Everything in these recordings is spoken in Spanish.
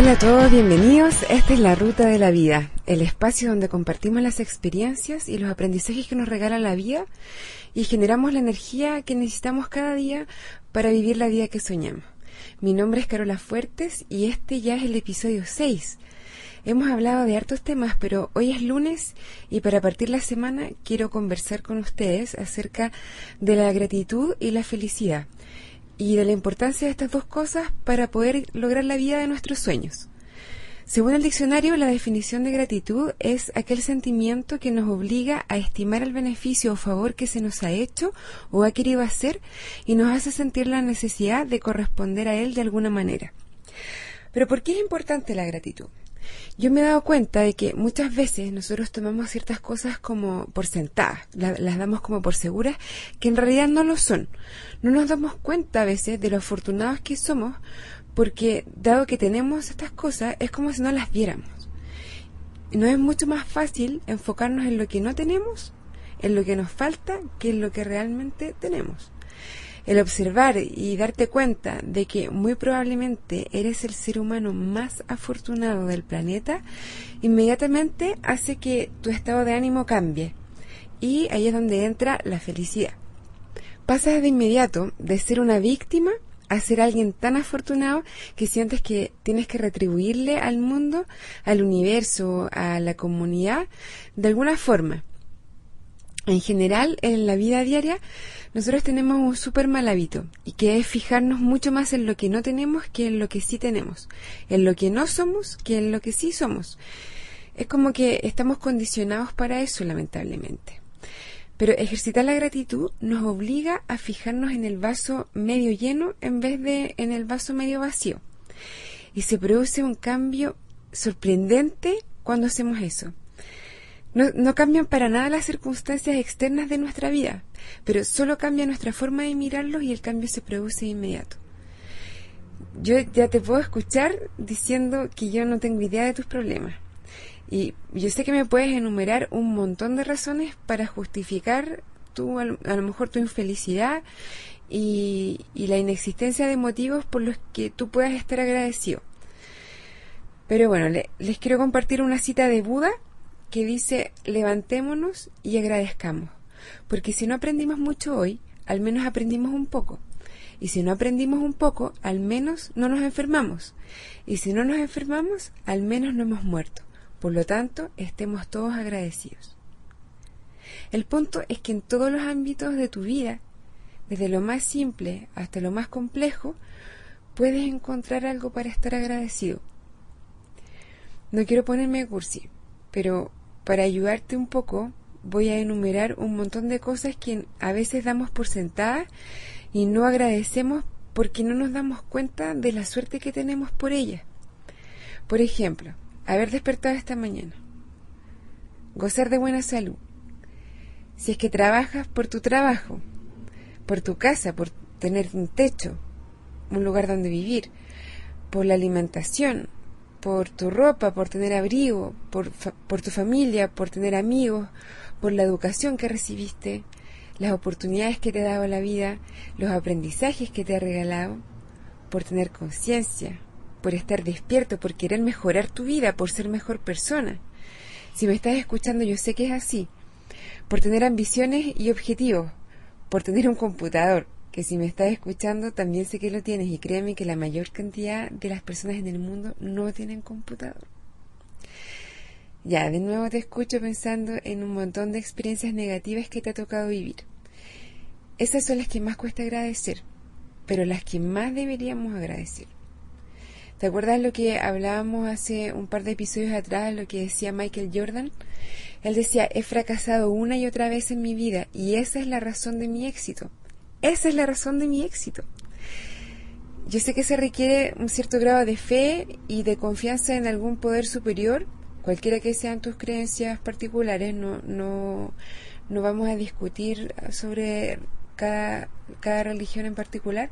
Hola a todos, bienvenidos. Esta es la Ruta de la Vida, el espacio donde compartimos las experiencias y los aprendizajes que nos regala la vida y generamos la energía que necesitamos cada día para vivir la vida que soñamos. Mi nombre es Carola Fuertes y este ya es el episodio 6. Hemos hablado de hartos temas, pero hoy es lunes y para partir la semana quiero conversar con ustedes acerca de la gratitud y la felicidad y de la importancia de estas dos cosas para poder lograr la vida de nuestros sueños. Según el diccionario, la definición de gratitud es aquel sentimiento que nos obliga a estimar el beneficio o favor que se nos ha hecho o ha querido hacer y nos hace sentir la necesidad de corresponder a él de alguna manera. Pero ¿por qué es importante la gratitud? Yo me he dado cuenta de que muchas veces nosotros tomamos ciertas cosas como por sentadas, las damos como por seguras, que en realidad no lo son. No nos damos cuenta a veces de lo afortunados que somos, porque dado que tenemos estas cosas, es como si no las viéramos. ¿No es mucho más fácil enfocarnos en lo que no tenemos, en lo que nos falta, que en lo que realmente tenemos? El observar y darte cuenta de que muy probablemente eres el ser humano más afortunado del planeta, inmediatamente hace que tu estado de ánimo cambie. Y ahí es donde entra la felicidad. Pasas de inmediato de ser una víctima a ser alguien tan afortunado que sientes que tienes que retribuirle al mundo, al universo, a la comunidad, de alguna forma. En general, en la vida diaria, nosotros tenemos un súper mal hábito y que es fijarnos mucho más en lo que no tenemos que en lo que sí tenemos, en lo que no somos que en lo que sí somos. Es como que estamos condicionados para eso, lamentablemente. Pero ejercitar la gratitud nos obliga a fijarnos en el vaso medio lleno en vez de en el vaso medio vacío. Y se produce un cambio sorprendente cuando hacemos eso. No, no, cambian para nada las circunstancias externas de nuestra vida, pero solo cambia nuestra forma de mirarlos y el cambio se produce de inmediato. Yo ya te puedo escuchar diciendo que yo no tengo idea de tus problemas. Y yo sé que me puedes enumerar un montón de razones para justificar tu, a lo mejor tu infelicidad y, y la inexistencia de motivos por los que tú puedas estar agradecido. Pero bueno, les quiero compartir una cita de Buda que dice levantémonos y agradezcamos, porque si no aprendimos mucho hoy, al menos aprendimos un poco. Y si no aprendimos un poco, al menos no nos enfermamos. Y si no nos enfermamos, al menos no hemos muerto. Por lo tanto, estemos todos agradecidos. El punto es que en todos los ámbitos de tu vida, desde lo más simple hasta lo más complejo, puedes encontrar algo para estar agradecido. No quiero ponerme cursi, pero para ayudarte un poco, voy a enumerar un montón de cosas que a veces damos por sentadas y no agradecemos porque no nos damos cuenta de la suerte que tenemos por ellas. Por ejemplo, haber despertado esta mañana, gozar de buena salud, si es que trabajas por tu trabajo, por tu casa, por tener un techo, un lugar donde vivir, por la alimentación, por tu ropa, por tener abrigo, por, por tu familia, por tener amigos, por la educación que recibiste, las oportunidades que te ha dado la vida, los aprendizajes que te ha regalado, por tener conciencia, por estar despierto, por querer mejorar tu vida, por ser mejor persona. Si me estás escuchando, yo sé que es así. Por tener ambiciones y objetivos, por tener un computador, que si me estás escuchando también sé que lo tienes y créeme que la mayor cantidad de las personas en el mundo no tienen computador. Ya, de nuevo te escucho pensando en un montón de experiencias negativas que te ha tocado vivir. Esas son las que más cuesta agradecer, pero las que más deberíamos agradecer. ¿Te acuerdas lo que hablábamos hace un par de episodios atrás, lo que decía Michael Jordan? Él decía, he fracasado una y otra vez en mi vida y esa es la razón de mi éxito. Esa es la razón de mi éxito. Yo sé que se requiere un cierto grado de fe y de confianza en algún poder superior, cualquiera que sean tus creencias particulares, no, no, no vamos a discutir sobre cada, cada religión en particular,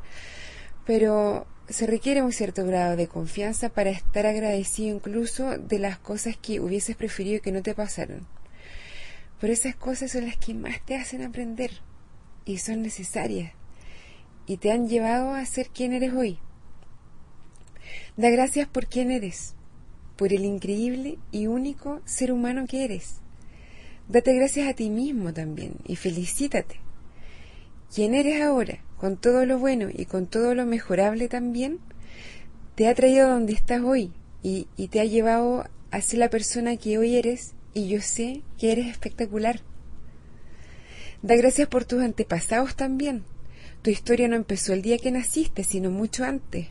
pero se requiere un cierto grado de confianza para estar agradecido incluso de las cosas que hubieses preferido que no te pasaron. Pero esas cosas son las que más te hacen aprender y son necesarias y te han llevado a ser quien eres hoy. Da gracias por quién eres, por el increíble y único ser humano que eres. Date gracias a ti mismo también y felicítate. ¿Quién eres ahora, con todo lo bueno y con todo lo mejorable también? Te ha traído donde estás hoy y, y te ha llevado a ser la persona que hoy eres y yo sé que eres espectacular. Da gracias por tus antepasados también. Tu historia no empezó el día que naciste, sino mucho antes.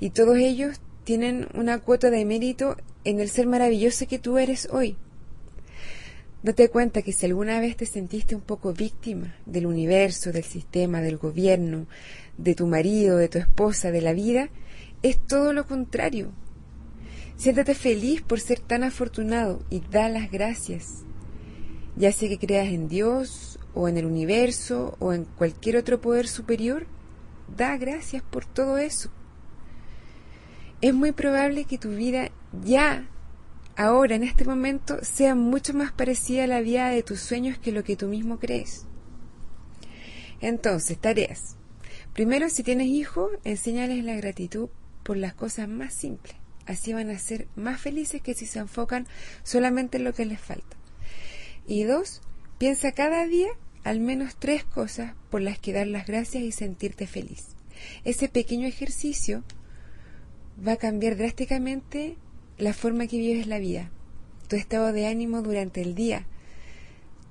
Y todos ellos tienen una cuota de mérito en el ser maravilloso que tú eres hoy. Date cuenta que si alguna vez te sentiste un poco víctima del universo, del sistema, del gobierno, de tu marido, de tu esposa, de la vida, es todo lo contrario. Siéntate feliz por ser tan afortunado y da las gracias. Ya sea que creas en Dios o en el universo o en cualquier otro poder superior, da gracias por todo eso es muy probable que tu vida ya, ahora, en este momento, sea mucho más parecida a la vida de tus sueños que lo que tú mismo crees. Entonces, tareas. Primero, si tienes hijos, enséñales la gratitud por las cosas más simples. Así van a ser más felices que si se enfocan solamente en lo que les falta. Y dos, piensa cada día al menos tres cosas por las que dar las gracias y sentirte feliz. Ese pequeño ejercicio va a cambiar drásticamente la forma que vives la vida, tu estado de ánimo durante el día.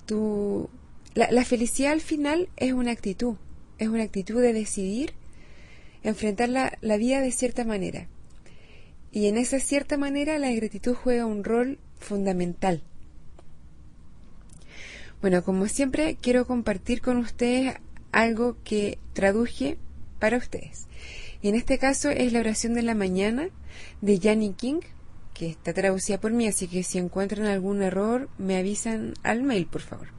Tu, la, felicidad al final es una actitud, es una actitud de decidir enfrentar la, la vida de cierta manera. Y en esa cierta manera la gratitud juega un rol fundamental. Bueno, como siempre, quiero compartir con ustedes algo que traduje para ustedes. Y en este caso es la oración de la mañana de Janny King, que está traducida por mí, así que si encuentran algún error, me avisan al mail, por favor.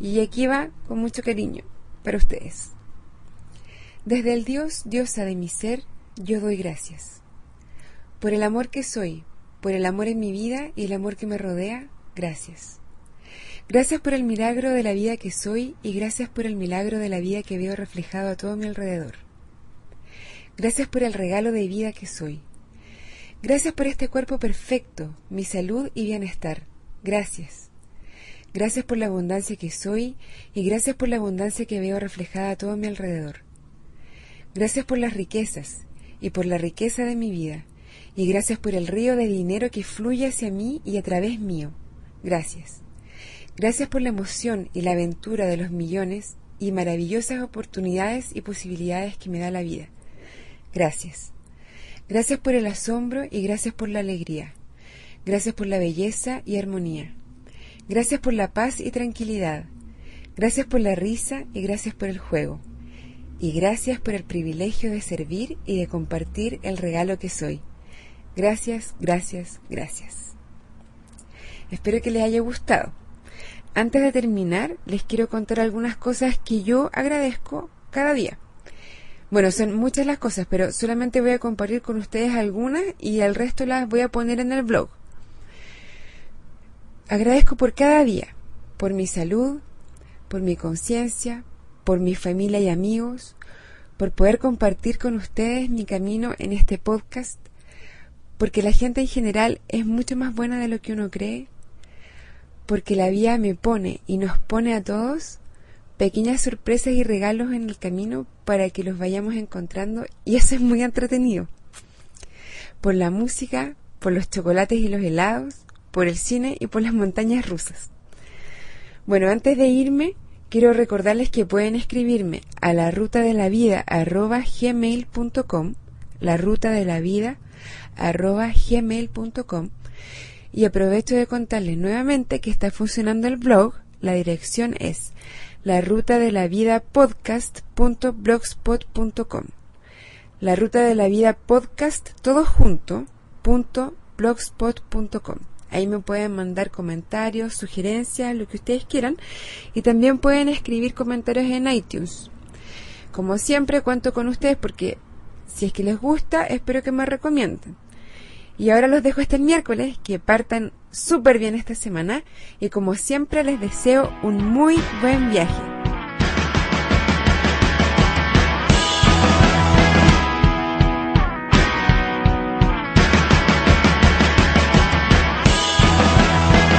Y aquí va con mucho cariño para ustedes. Desde el Dios, diosa de mi ser, yo doy gracias. Por el amor que soy, por el amor en mi vida y el amor que me rodea, gracias. Gracias por el milagro de la vida que soy y gracias por el milagro de la vida que veo reflejado a todo mi alrededor. Gracias por el regalo de vida que soy. Gracias por este cuerpo perfecto, mi salud y bienestar. Gracias. Gracias por la abundancia que soy y gracias por la abundancia que veo reflejada a todo mi alrededor. Gracias por las riquezas y por la riqueza de mi vida. Y gracias por el río de dinero que fluye hacia mí y a través mío. Gracias. Gracias por la emoción y la aventura de los millones y maravillosas oportunidades y posibilidades que me da la vida. Gracias. Gracias por el asombro y gracias por la alegría. Gracias por la belleza y armonía. Gracias por la paz y tranquilidad. Gracias por la risa y gracias por el juego. Y gracias por el privilegio de servir y de compartir el regalo que soy. Gracias, gracias, gracias. Espero que les haya gustado. Antes de terminar, les quiero contar algunas cosas que yo agradezco cada día. Bueno, son muchas las cosas, pero solamente voy a compartir con ustedes algunas y el resto las voy a poner en el blog. Agradezco por cada día, por mi salud, por mi conciencia, por mi familia y amigos, por poder compartir con ustedes mi camino en este podcast, porque la gente en general es mucho más buena de lo que uno cree, porque la vida me pone y nos pone a todos pequeñas sorpresas y regalos en el camino para que los vayamos encontrando y eso es muy entretenido. Por la música, por los chocolates y los helados, por el cine y por las montañas rusas. Bueno, antes de irme, quiero recordarles que pueden escribirme a la ruta de la vida arroba gmail.com, la ruta de la vida arroba gmail.com y aprovecho de contarles nuevamente que está funcionando el blog. La dirección es la ruta de la vida podcast.blogspot.com. La ruta de la vida podcast todo junto. Ahí me pueden mandar comentarios, sugerencias, lo que ustedes quieran y también pueden escribir comentarios en iTunes. Como siempre cuento con ustedes porque si es que les gusta, espero que me recomienden. Y ahora los dejo el miércoles, que partan súper bien esta semana y como siempre les deseo un muy buen viaje.